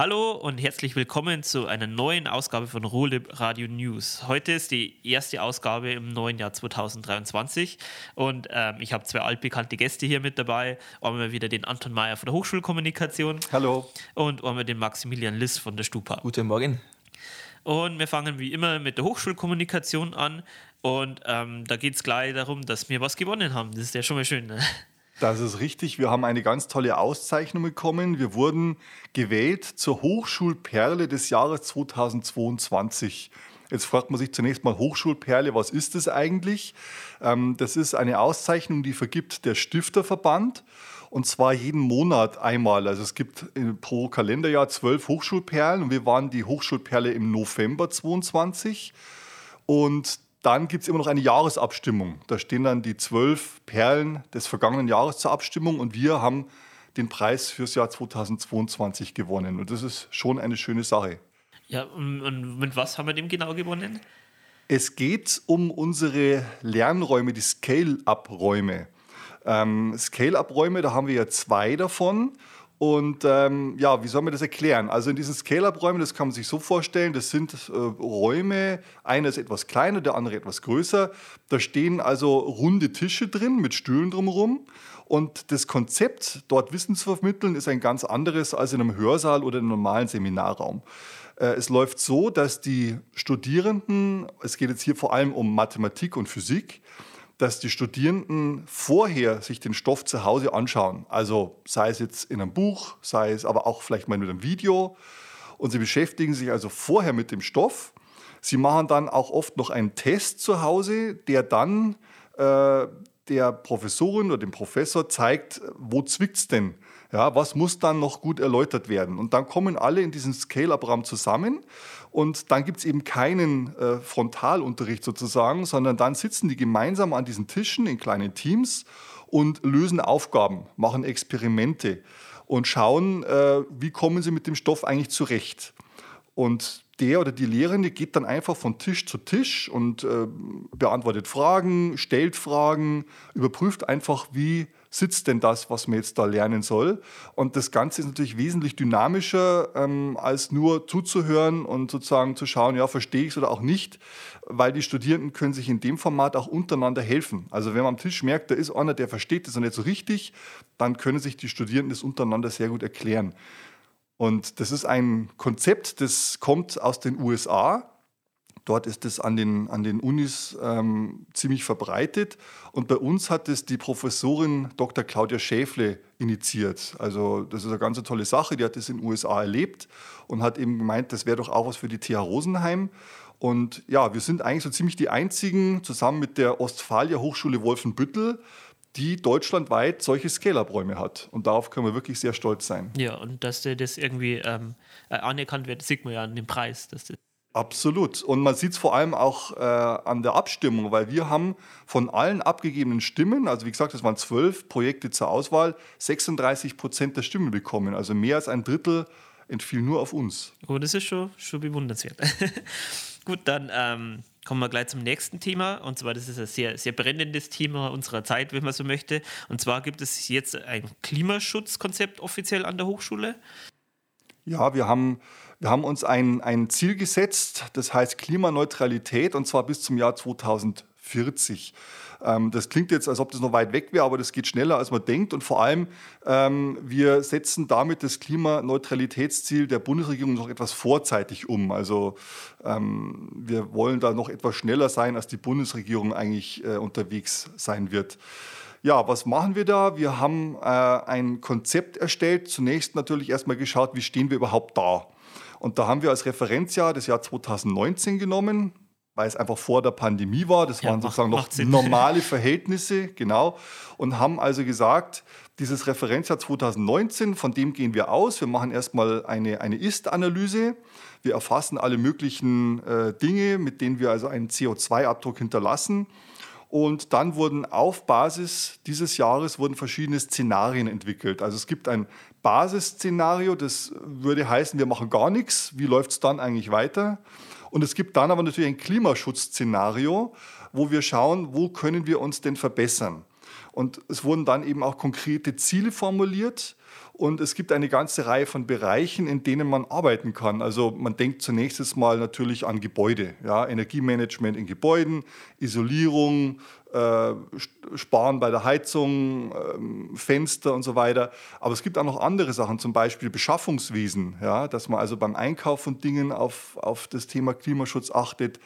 Hallo und herzlich willkommen zu einer neuen Ausgabe von Ruhle Radio News. Heute ist die erste Ausgabe im neuen Jahr 2023 und ähm, ich habe zwei altbekannte Gäste hier mit dabei. Einmal wieder den Anton Mayer von der Hochschulkommunikation. Hallo. Und einmal den Maximilian Liss von der Stupa. Guten Morgen. Und wir fangen wie immer mit der Hochschulkommunikation an. Und ähm, da geht es gleich darum, dass wir was gewonnen haben. Das ist ja schon mal schön. Ne? Das ist richtig. Wir haben eine ganz tolle Auszeichnung bekommen. Wir wurden gewählt zur Hochschulperle des Jahres 2022. Jetzt fragt man sich zunächst mal Hochschulperle, was ist das eigentlich? Ähm, das ist eine Auszeichnung, die vergibt der Stifterverband und zwar jeden Monat einmal. Also es gibt pro Kalenderjahr zwölf Hochschulperlen und wir waren die Hochschulperle im November 22 und dann gibt es immer noch eine Jahresabstimmung. Da stehen dann die zwölf Perlen des vergangenen Jahres zur Abstimmung und wir haben den Preis fürs Jahr 2022 gewonnen. Und das ist schon eine schöne Sache. Ja, und mit was haben wir dem genau gewonnen? Es geht um unsere Lernräume, die Scale-Up-Räume. Ähm, Scale-Up-Räume, da haben wir ja zwei davon. Und ähm, ja, wie soll man das erklären? Also in diesen Scale-Up-Räumen, das kann man sich so vorstellen, das sind äh, Räume, einer ist etwas kleiner, der andere etwas größer. Da stehen also runde Tische drin mit Stühlen drumherum. Und das Konzept, dort Wissen zu vermitteln, ist ein ganz anderes als in einem Hörsaal oder in einem normalen Seminarraum. Äh, es läuft so, dass die Studierenden, es geht jetzt hier vor allem um Mathematik und Physik, dass die Studierenden vorher sich den Stoff zu Hause anschauen. Also sei es jetzt in einem Buch, sei es aber auch vielleicht mal mit einem Video. Und sie beschäftigen sich also vorher mit dem Stoff. Sie machen dann auch oft noch einen Test zu Hause, der dann äh, der Professorin oder dem Professor zeigt, wo zwickt es denn? Ja, was muss dann noch gut erläutert werden? Und dann kommen alle in diesen Scale-Up-Raum zusammen und dann gibt es eben keinen äh, Frontalunterricht sozusagen, sondern dann sitzen die gemeinsam an diesen Tischen in kleinen Teams und lösen Aufgaben, machen Experimente und schauen, äh, wie kommen sie mit dem Stoff eigentlich zurecht. Und der oder die Lehrende geht dann einfach von Tisch zu Tisch und äh, beantwortet Fragen, stellt Fragen, überprüft einfach, wie sitzt denn das, was man jetzt da lernen soll. Und das Ganze ist natürlich wesentlich dynamischer, ähm, als nur zuzuhören und sozusagen zu schauen, ja, verstehe ich es oder auch nicht, weil die Studierenden können sich in dem Format auch untereinander helfen. Also wenn man am Tisch merkt, da ist einer, der versteht das noch nicht so richtig, dann können sich die Studierenden das untereinander sehr gut erklären. Und das ist ein Konzept, das kommt aus den USA. Dort ist es an den, an den Unis ähm, ziemlich verbreitet. Und bei uns hat es die Professorin Dr. Claudia Schäfle initiiert. Also das ist eine ganz tolle Sache. Die hat es in den USA erlebt und hat eben gemeint, das wäre doch auch was für die TH Rosenheim. Und ja, wir sind eigentlich so ziemlich die einzigen, zusammen mit der Ostfalia Hochschule Wolfenbüttel, die deutschlandweit solche Scale-Up-Räume hat. Und darauf können wir wirklich sehr stolz sein. Ja, und dass das irgendwie ähm, äh, anerkannt wird, sieht man ja an dem Preis. Dass das Absolut. Und man sieht es vor allem auch äh, an der Abstimmung, weil wir haben von allen abgegebenen Stimmen, also wie gesagt, es waren zwölf Projekte zur Auswahl, 36 Prozent der Stimmen bekommen. Also mehr als ein Drittel entfiel nur auf uns. Oh, das ist schon, schon bewundernswert. Gut, dann ähm, kommen wir gleich zum nächsten Thema. Und zwar, das ist ein sehr, sehr brennendes Thema unserer Zeit, wenn man so möchte. Und zwar gibt es jetzt ein Klimaschutzkonzept offiziell an der Hochschule. Ja, wir haben, wir haben uns ein, ein Ziel gesetzt, das heißt Klimaneutralität, und zwar bis zum Jahr 2040. Ähm, das klingt jetzt, als ob das noch weit weg wäre, aber das geht schneller, als man denkt. Und vor allem, ähm, wir setzen damit das Klimaneutralitätsziel der Bundesregierung noch etwas vorzeitig um. Also ähm, wir wollen da noch etwas schneller sein, als die Bundesregierung eigentlich äh, unterwegs sein wird. Ja, was machen wir da? Wir haben äh, ein Konzept erstellt. Zunächst natürlich erstmal geschaut, wie stehen wir überhaupt da. Und da haben wir als Referenzjahr das Jahr 2019 genommen weil es einfach vor der Pandemie war. Das ja, waren sozusagen noch normale Verhältnisse, genau. Und haben also gesagt, dieses Referenzjahr 2019, von dem gehen wir aus. Wir machen erstmal eine, eine Ist-Analyse. Wir erfassen alle möglichen äh, Dinge, mit denen wir also einen CO2-Abdruck hinterlassen. Und dann wurden auf Basis dieses Jahres wurden verschiedene Szenarien entwickelt. Also es gibt ein Basisszenario, das würde heißen, wir machen gar nichts. Wie läuft es dann eigentlich weiter? Und es gibt dann aber natürlich ein Klimaschutzszenario, wo wir schauen, wo können wir uns denn verbessern. Und es wurden dann eben auch konkrete Ziele formuliert. Und es gibt eine ganze Reihe von Bereichen, in denen man arbeiten kann. Also man denkt zunächst mal natürlich an Gebäude, ja, Energiemanagement in Gebäuden, Isolierung, äh, Sparen bei der Heizung, äh, Fenster und so weiter. Aber es gibt auch noch andere Sachen, zum Beispiel Beschaffungswesen, ja, dass man also beim Einkauf von Dingen auf, auf das Thema Klimaschutz achtet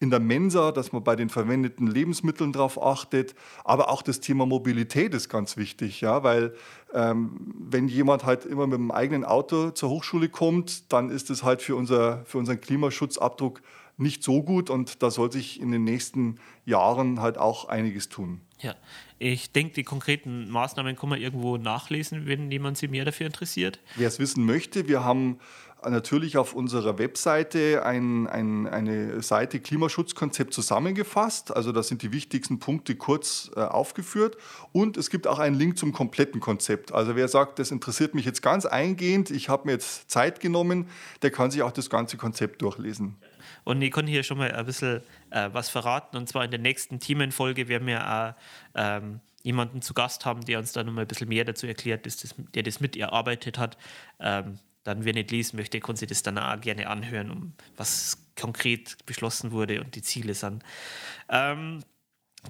in der Mensa, dass man bei den verwendeten Lebensmitteln darauf achtet. Aber auch das Thema Mobilität ist ganz wichtig, ja, weil ähm, wenn jemand halt immer mit dem eigenen Auto zur Hochschule kommt, dann ist es halt für, unser, für unseren Klimaschutzabdruck nicht so gut und da soll sich in den nächsten Jahren halt auch einiges tun. Ja, ich denke, die konkreten Maßnahmen kann man irgendwo nachlesen, wenn jemand sich mehr dafür interessiert. Wer es wissen möchte, wir haben natürlich auf unserer Webseite ein, ein, eine Seite Klimaschutzkonzept zusammengefasst. Also da sind die wichtigsten Punkte kurz äh, aufgeführt. Und es gibt auch einen Link zum kompletten Konzept. Also wer sagt, das interessiert mich jetzt ganz eingehend, ich habe mir jetzt Zeit genommen, der kann sich auch das ganze Konzept durchlesen. Und ich kann hier schon mal ein bisschen äh, was verraten. Und zwar in der nächsten Themenfolge werden wir auch ähm, jemanden zu Gast haben, der uns da nochmal ein bisschen mehr dazu erklärt, das, der das mit erarbeitet hat. Ähm, dann, wer nicht lesen möchte, kann sich das dann auch gerne anhören, um was konkret beschlossen wurde und die Ziele sind. Ähm,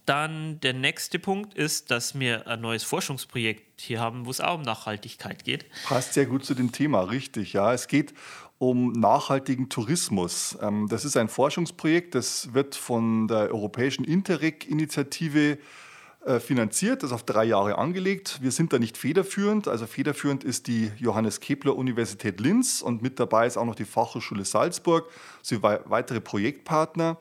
dann der nächste Punkt ist, dass wir ein neues Forschungsprojekt hier haben, wo es auch um Nachhaltigkeit geht. Passt sehr gut zu dem Thema, richtig. Ja, es geht um nachhaltigen Tourismus. Ähm, das ist ein Forschungsprojekt, das wird von der Europäischen Interreg-Initiative äh, finanziert, das ist auf drei Jahre angelegt. Wir sind da nicht federführend. Also federführend ist die Johannes Kepler Universität Linz und mit dabei ist auch noch die Fachhochschule Salzburg, sowie weitere Projektpartner.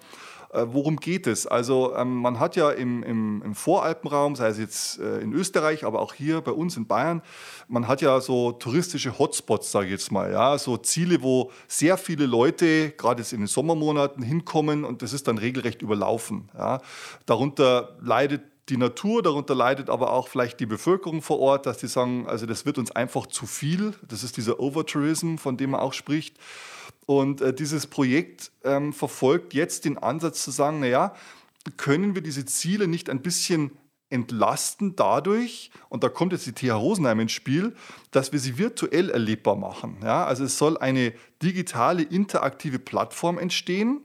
Äh, worum geht es? Also ähm, man hat ja im, im, im, Voralpenraum, sei es jetzt äh, in Österreich, aber auch hier bei uns in Bayern, man hat ja so touristische Hotspots, sage ich jetzt mal, ja, so Ziele, wo sehr viele Leute, gerade jetzt in den Sommermonaten, hinkommen und das ist dann regelrecht überlaufen. Ja. Darunter leidet die Natur, darunter leidet aber auch vielleicht die Bevölkerung vor Ort, dass die sagen, also das wird uns einfach zu viel. Das ist dieser Overtourism, von dem man auch spricht. Und äh, dieses Projekt ähm, verfolgt jetzt den Ansatz zu sagen, naja, können wir diese Ziele nicht ein bisschen entlasten dadurch, und da kommt jetzt die TH Rosenheim ins Spiel, dass wir sie virtuell erlebbar machen. Ja, also es soll eine digitale, interaktive Plattform entstehen,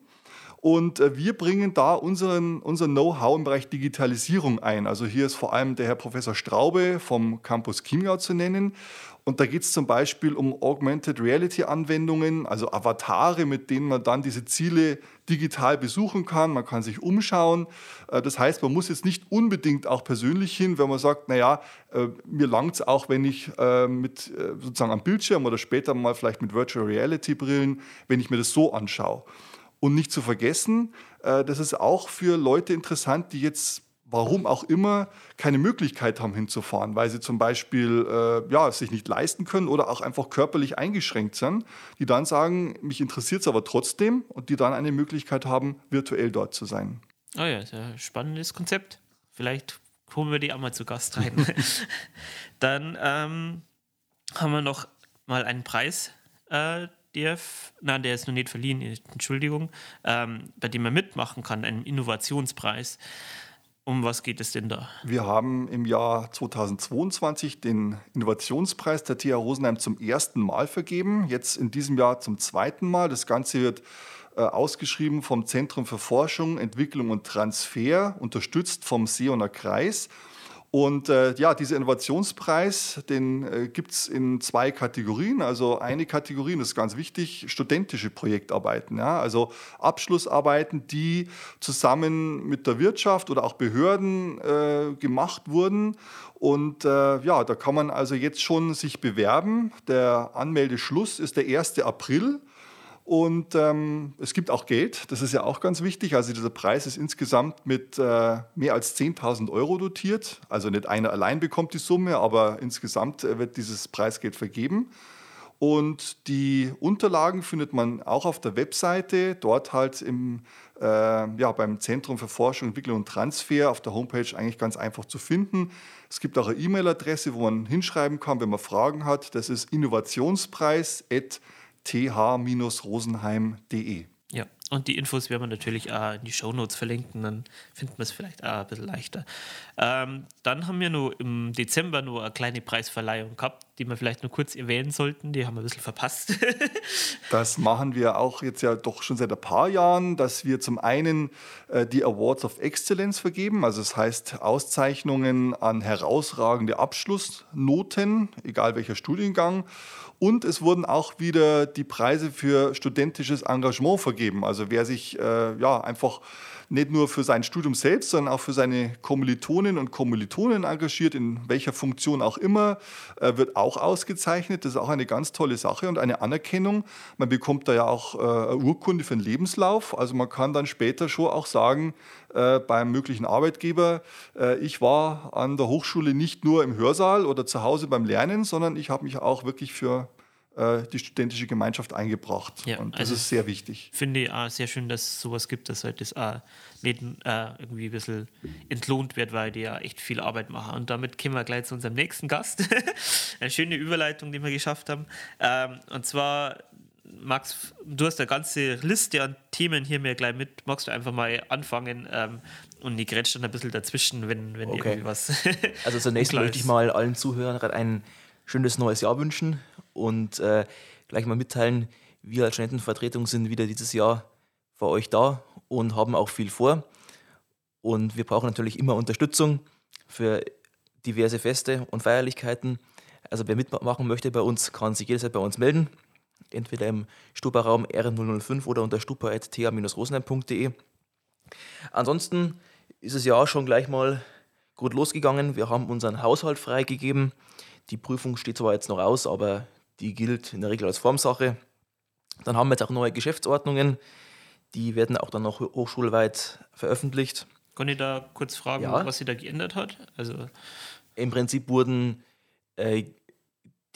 und äh, wir bringen da unseren, unser Know-how im Bereich Digitalisierung ein. Also hier ist vor allem der Herr Professor Straube vom Campus Chiemgau zu nennen. Und da geht es zum Beispiel um Augmented Reality Anwendungen, also Avatare, mit denen man dann diese Ziele digital besuchen kann. Man kann sich umschauen. Äh, das heißt, man muss jetzt nicht unbedingt auch persönlich hin, wenn man sagt, naja, äh, mir langt es auch, wenn ich mit sozusagen am Bildschirm oder später mal vielleicht mit Virtual Reality Brillen, wenn ich mir das so anschaue. Und nicht zu vergessen, äh, das ist auch für Leute interessant, die jetzt warum auch immer keine Möglichkeit haben hinzufahren, weil sie zum Beispiel äh, ja, sich nicht leisten können oder auch einfach körperlich eingeschränkt sind, die dann sagen, mich interessiert es aber trotzdem und die dann eine Möglichkeit haben, virtuell dort zu sein. Oh ja, sehr spannendes Konzept. Vielleicht holen wir die auch mal zu Gast rein. dann ähm, haben wir noch mal einen Preis, äh, DF, nein, der ist noch nicht verliehen, Entschuldigung, ähm, bei dem man mitmachen kann, einen Innovationspreis. Um was geht es denn da? Wir haben im Jahr 2022 den Innovationspreis der TH Rosenheim zum ersten Mal vergeben, jetzt in diesem Jahr zum zweiten Mal. Das Ganze wird äh, ausgeschrieben vom Zentrum für Forschung, Entwicklung und Transfer, unterstützt vom Seoner Kreis. Und äh, ja, dieser Innovationspreis, den äh, gibt es in zwei Kategorien. Also eine Kategorie, das ist ganz wichtig, studentische Projektarbeiten. Ja? Also Abschlussarbeiten, die zusammen mit der Wirtschaft oder auch Behörden äh, gemacht wurden. Und äh, ja, da kann man also jetzt schon sich bewerben. Der Anmeldeschluss ist der 1. April. Und ähm, es gibt auch Geld, das ist ja auch ganz wichtig. Also dieser Preis ist insgesamt mit äh, mehr als 10.000 Euro dotiert. Also nicht einer allein bekommt die Summe, aber insgesamt äh, wird dieses Preisgeld vergeben. Und die Unterlagen findet man auch auf der Webseite, dort halt im, äh, ja, beim Zentrum für Forschung, Entwicklung und Transfer auf der Homepage eigentlich ganz einfach zu finden. Es gibt auch eine E-Mail-Adresse, wo man hinschreiben kann, wenn man Fragen hat. Das ist innovationspreis@ th-rosenheim.de. Ja, und die Infos werden wir natürlich auch in die Shownotes verlinken, dann finden wir es vielleicht auch ein bisschen leichter. Ähm, dann haben wir nur im Dezember nur eine kleine Preisverleihung gehabt. Die wir vielleicht nur kurz erwähnen sollten? Die haben wir ein bisschen verpasst. das machen wir auch jetzt ja doch schon seit ein paar Jahren, dass wir zum einen äh, die Awards of Excellence vergeben, also das heißt Auszeichnungen an herausragende Abschlussnoten, egal welcher Studiengang. Und es wurden auch wieder die Preise für studentisches Engagement vergeben. Also wer sich äh, ja einfach nicht nur für sein Studium selbst, sondern auch für seine Kommilitoninnen und Kommilitonen engagiert, in welcher Funktion auch immer, äh, wird auch ausgezeichnet. Das ist auch eine ganz tolle Sache und eine Anerkennung. Man bekommt da ja auch äh, eine Urkunde für den Lebenslauf. Also man kann dann später schon auch sagen, äh, beim möglichen Arbeitgeber, äh, ich war an der Hochschule nicht nur im Hörsaal oder zu Hause beim Lernen, sondern ich habe mich auch wirklich für äh, die studentische Gemeinschaft eingebracht. Ja, und das also ist sehr wichtig. Finde ich auch sehr schön, dass es sowas gibt, dass halt das auch nicht äh, irgendwie ein bisschen entlohnt wird, weil die ja echt viel Arbeit machen. Und damit kommen wir gleich zu unserem nächsten Gast. eine schöne Überleitung, die wir geschafft haben. Ähm, und zwar Max, du hast eine ganze Liste an Themen hier mir gleich mit. Magst du einfach mal anfangen ähm, und ich grätsche dann ein bisschen dazwischen, wenn, wenn okay. irgendwie was. also zunächst möchte ich mal allen Zuhörern ein schönes neues Jahr wünschen und äh, gleich mal mitteilen, wir als Studentenvertretung sind wieder dieses Jahr für euch da und haben auch viel vor. Und wir brauchen natürlich immer Unterstützung für diverse Feste und Feierlichkeiten. Also wer mitmachen möchte bei uns, kann sich jederzeit bei uns melden. Entweder im Stupa-Raum R005 oder unter stupa.ta-rosenheim.de. Ansonsten ist es ja auch schon gleich mal gut losgegangen. Wir haben unseren Haushalt freigegeben. Die Prüfung steht zwar jetzt noch aus, aber die gilt in der Regel als Formsache. Dann haben wir jetzt auch neue Geschäftsordnungen, die werden auch dann noch hochschulweit veröffentlicht. Kann ich da kurz fragen, ja. was sie da geändert hat? Also Im Prinzip wurden äh,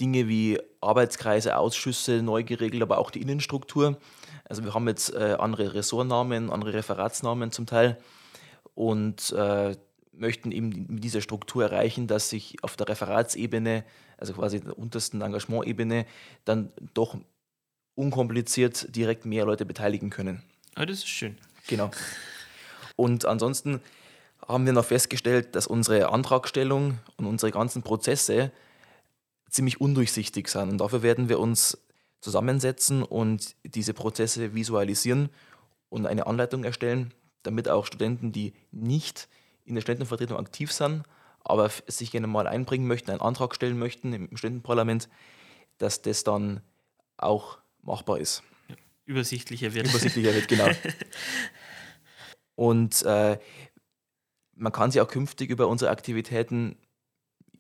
Dinge wie Arbeitskreise, Ausschüsse neu geregelt, aber auch die Innenstruktur. Also wir haben jetzt äh, andere Ressortnamen, andere Referatsnamen zum Teil und äh, möchten eben mit dieser Struktur erreichen, dass sich auf der Referatsebene, also quasi der untersten Engagementebene, dann doch unkompliziert direkt mehr Leute beteiligen können. Ah, das ist schön. Genau. Und ansonsten haben wir noch festgestellt, dass unsere Antragstellung und unsere ganzen Prozesse ziemlich undurchsichtig sind. Und dafür werden wir uns zusammensetzen und diese Prozesse visualisieren und eine Anleitung erstellen, damit auch Studenten, die nicht in der Studentenvertretung aktiv sind, aber sich gerne mal einbringen möchten, einen Antrag stellen möchten im Studentenparlament, dass das dann auch machbar ist. Übersichtlicher wird. Übersichtlicher wird, genau. Und äh, man kann sich auch künftig über unsere Aktivitäten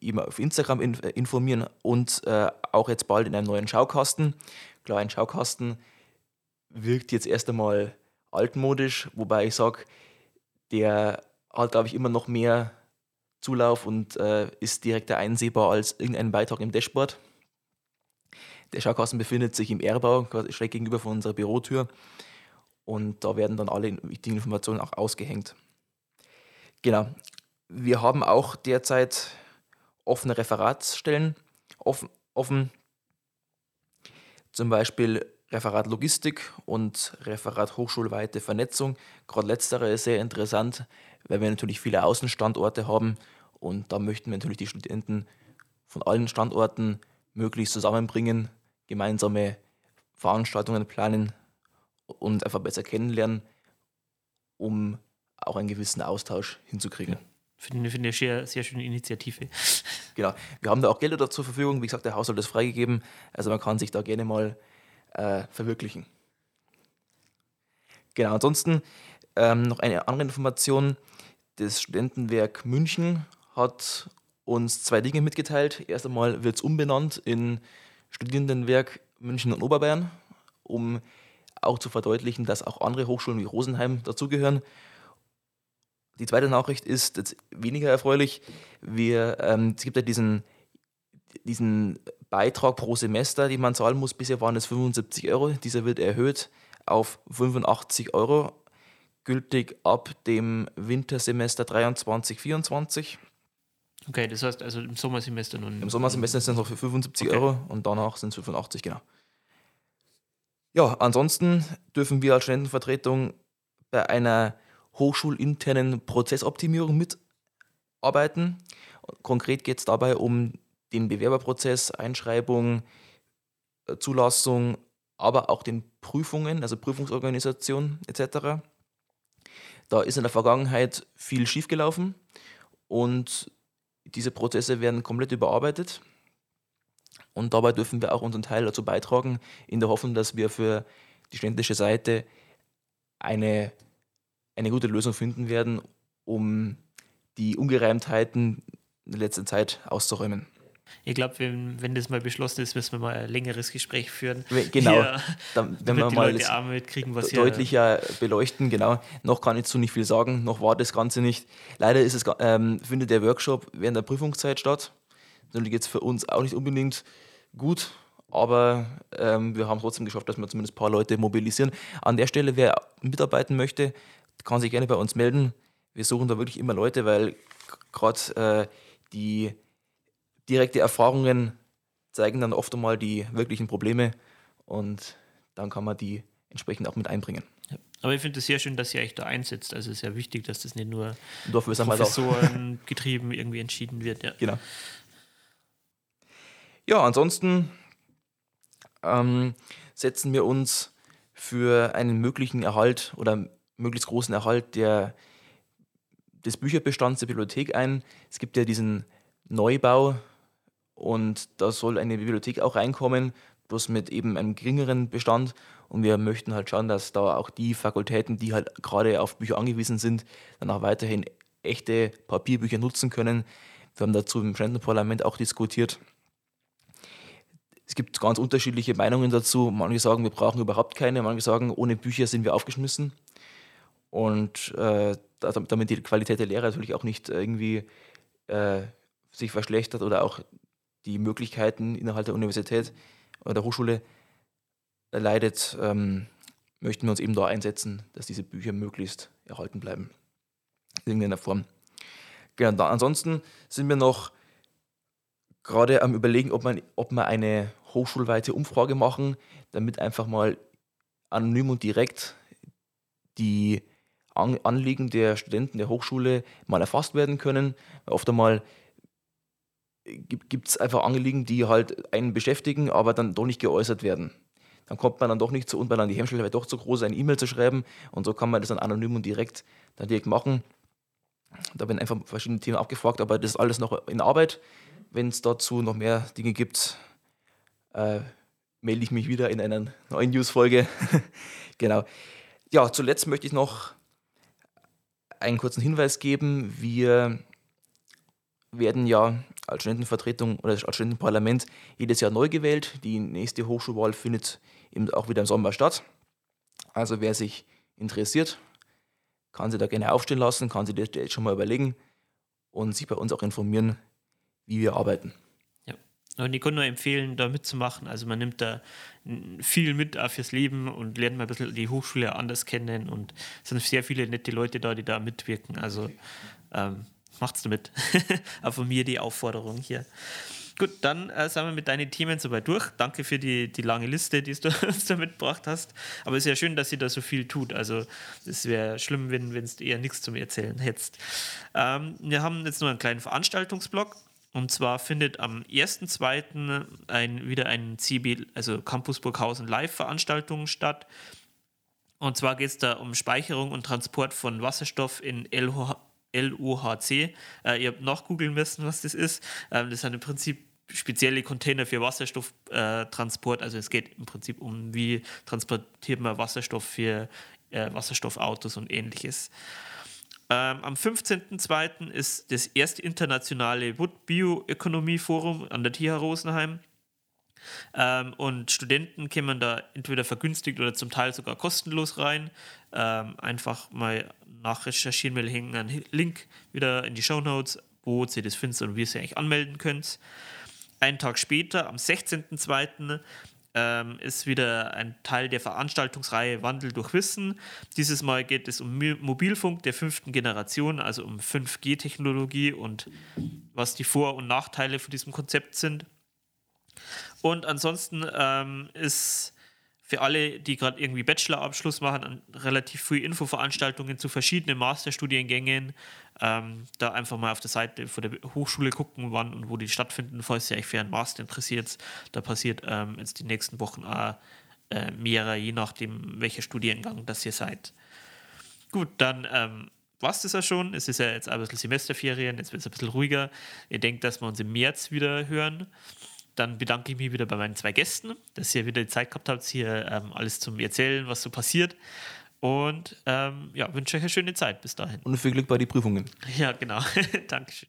eben auf Instagram in, äh, informieren und äh, auch jetzt bald in einem neuen Schaukasten. Klar, ein Schaukasten wirkt jetzt erst einmal altmodisch, wobei ich sage, der hat, glaube ich, immer noch mehr Zulauf und äh, ist direkter einsehbar als irgendein Beitrag im Dashboard. Der Schaukasten befindet sich im R-Bau, schräg gegenüber von unserer Bürotür. Und da werden dann alle wichtigen Informationen auch ausgehängt. Genau. Wir haben auch derzeit offene Referatsstellen offen. offen. Zum Beispiel Referat Logistik und Referat Hochschulweite Vernetzung. Gerade letztere ist sehr interessant, weil wir natürlich viele Außenstandorte haben und da möchten wir natürlich die Studenten von allen Standorten möglichst zusammenbringen, gemeinsame Veranstaltungen planen und einfach besser kennenlernen, um auch einen gewissen Austausch hinzukriegen. Finde find ich eine sehr schöne Initiative. Genau. Wir haben da auch Gelder zur Verfügung. Wie gesagt, der Haushalt ist freigegeben. Also man kann sich da gerne mal äh, verwirklichen. Genau, ansonsten ähm, noch eine andere Information. Das Studentenwerk München hat uns zwei Dinge mitgeteilt. Erst einmal wird es umbenannt in Studierendenwerk München und Oberbayern, um auch zu verdeutlichen, dass auch andere Hochschulen wie Rosenheim dazugehören. Die zweite Nachricht ist jetzt weniger erfreulich. Wir, ähm, es gibt ja diesen, diesen Beitrag pro Semester, den man zahlen muss. Bisher waren es 75 Euro. Dieser wird erhöht auf 85 Euro gültig ab dem Wintersemester 23, 24. Okay, das heißt also im Sommersemester nun. Im Sommersemester sind es noch für 75 okay. Euro und danach sind es 85, genau. Ja, ansonsten dürfen wir als Studentenvertretung bei einer hochschulinternen Prozessoptimierung mitarbeiten. Konkret geht es dabei um den Bewerberprozess, Einschreibung, äh, Zulassung, aber auch den Prüfungen, also Prüfungsorganisation etc. Da ist in der Vergangenheit viel schiefgelaufen und diese Prozesse werden komplett überarbeitet. Und dabei dürfen wir auch unseren Teil dazu beitragen, in der Hoffnung, dass wir für die ständische Seite eine, eine gute Lösung finden werden, um die Ungereimtheiten in der letzten Zeit auszuräumen. Ich glaube, wenn, wenn das mal beschlossen ist, müssen wir mal ein längeres Gespräch führen. Genau, hier, dann, wenn wir mal mitkriegen, was deutlicher hier beleuchten. Genau, noch kann ich zu nicht viel sagen, noch war das Ganze nicht. Leider ist es, ähm, findet der Workshop während der Prüfungszeit statt. Natürlich jetzt für uns auch nicht unbedingt gut, aber ähm, wir haben trotzdem geschafft, dass wir zumindest ein paar Leute mobilisieren. An der Stelle, wer mitarbeiten möchte, kann sich gerne bei uns melden. Wir suchen da wirklich immer Leute, weil gerade äh, die direkte Erfahrungen zeigen dann oft einmal die wirklichen Probleme und dann kann man die entsprechend auch mit einbringen. Ja. Aber ich finde es sehr schön, dass ihr euch da einsetzt. Also es ist sehr wichtig, dass das nicht nur Professoren getrieben irgendwie entschieden wird. Ja. Genau. Ja, ansonsten ähm, setzen wir uns für einen möglichen Erhalt oder möglichst großen Erhalt der, des Bücherbestands der Bibliothek ein. Es gibt ja diesen Neubau und da soll eine Bibliothek auch reinkommen, bloß mit eben einem geringeren Bestand. Und wir möchten halt schauen, dass da auch die Fakultäten, die halt gerade auf Bücher angewiesen sind, dann auch weiterhin echte Papierbücher nutzen können. Wir haben dazu im Parlament auch diskutiert. Es gibt ganz unterschiedliche Meinungen dazu. Manche sagen, wir brauchen überhaupt keine, manche sagen, ohne Bücher sind wir aufgeschmissen. Und äh, damit die Qualität der Lehre natürlich auch nicht irgendwie äh, sich verschlechtert oder auch die Möglichkeiten innerhalb der Universität oder der Hochschule leidet, ähm, möchten wir uns eben da einsetzen, dass diese Bücher möglichst erhalten bleiben. In irgendeiner Form. Genau, da, ansonsten sind wir noch gerade am Überlegen, ob man, ob man eine hochschulweite Umfrage machen, damit einfach mal anonym und direkt die Anliegen der Studenten der Hochschule mal erfasst werden können. Oft einmal gibt es einfach Anliegen, die halt einen beschäftigen, aber dann doch nicht geäußert werden. Dann kommt man dann doch nicht zu uns, weil dann die Hemmschwelle doch zu groß eine E-Mail zu schreiben und so kann man das dann anonym und direkt dann direkt machen. Da werden einfach verschiedene Themen abgefragt, aber das ist alles noch in Arbeit. Wenn es dazu noch mehr Dinge gibt, äh, melde ich mich wieder in einer neuen News-Folge. genau. Ja, zuletzt möchte ich noch einen kurzen Hinweis geben. Wir werden ja als Studentenvertretung oder als Studentenparlament jedes Jahr neu gewählt. Die nächste Hochschulwahl findet eben auch wieder im Sommer statt. Also wer sich interessiert, kann sich da gerne aufstehen lassen, kann sich das jetzt schon mal überlegen und sich bei uns auch informieren, wie wir arbeiten. Ja, und ich kann nur empfehlen, da mitzumachen. Also man nimmt da viel mit fürs Leben und lernt mal ein bisschen die Hochschule anders kennen und es sind sehr viele nette Leute da, die da mitwirken. Also ähm, macht's damit. Auch von mir die Aufforderung hier. Gut, dann äh, sind wir mit deinen Themen soweit durch. Danke für die, die lange Liste, die du uns da mitgebracht hast. Aber es ist ja schön, dass sie da so viel tut. Also es wäre schlimm, wenn du eher nichts zum Erzählen hättest. Ähm, wir haben jetzt nur einen kleinen Veranstaltungsblock. Und zwar findet am 1.2. Ein, wieder ein CB, also Campus Burghausen Live-Veranstaltung statt. Und zwar geht es da um Speicherung und Transport von Wasserstoff in LH LOHC. Äh, ihr habt nachgoogeln müssen, was das ist. Ähm, das sind im Prinzip spezielle Container für Wasserstofftransport. Äh, also es geht im Prinzip um, wie transportiert man Wasserstoff für äh, Wasserstoffautos und ähnliches. Ähm, am 15.02. ist das erste internationale Wood Bioökonomie Forum an der TH Rosenheim. Ähm, und Studenten kämen da entweder vergünstigt oder zum Teil sogar kostenlos rein. Ähm, einfach mal nachrecherchieren, wir hängen einen Link wieder in die Show Notes, wo ihr das findet und wie ihr es eigentlich anmelden könnt. Einen Tag später, am 16.02., ähm, ist wieder ein Teil der Veranstaltungsreihe Wandel durch Wissen. Dieses Mal geht es um Mobilfunk der fünften Generation, also um 5G-Technologie und was die Vor- und Nachteile von diesem Konzept sind. Und ansonsten ähm, ist für alle, die gerade irgendwie Bachelorabschluss machen, relativ viele Infoveranstaltungen zu verschiedenen Masterstudiengängen. Ähm, da einfach mal auf der Seite von der Hochschule gucken, wann und wo die stattfinden, falls ihr euch für einen Master interessiert. Da passiert ähm, jetzt die nächsten Wochen auch äh, mehrere, je nachdem, welcher Studiengang das ihr seid. Gut, dann ähm, war es das ja schon. Es ist ja jetzt ein bisschen Semesterferien, jetzt wird es ein bisschen ruhiger. Ihr denkt, dass wir uns im März wieder hören. Dann bedanke ich mich wieder bei meinen zwei Gästen, dass ihr wieder die Zeit gehabt habt, hier ähm, alles zum Erzählen, was so passiert. Und ähm, ja, wünsche euch eine schöne Zeit bis dahin. Und viel Glück bei den Prüfungen. Ja, genau. Dankeschön.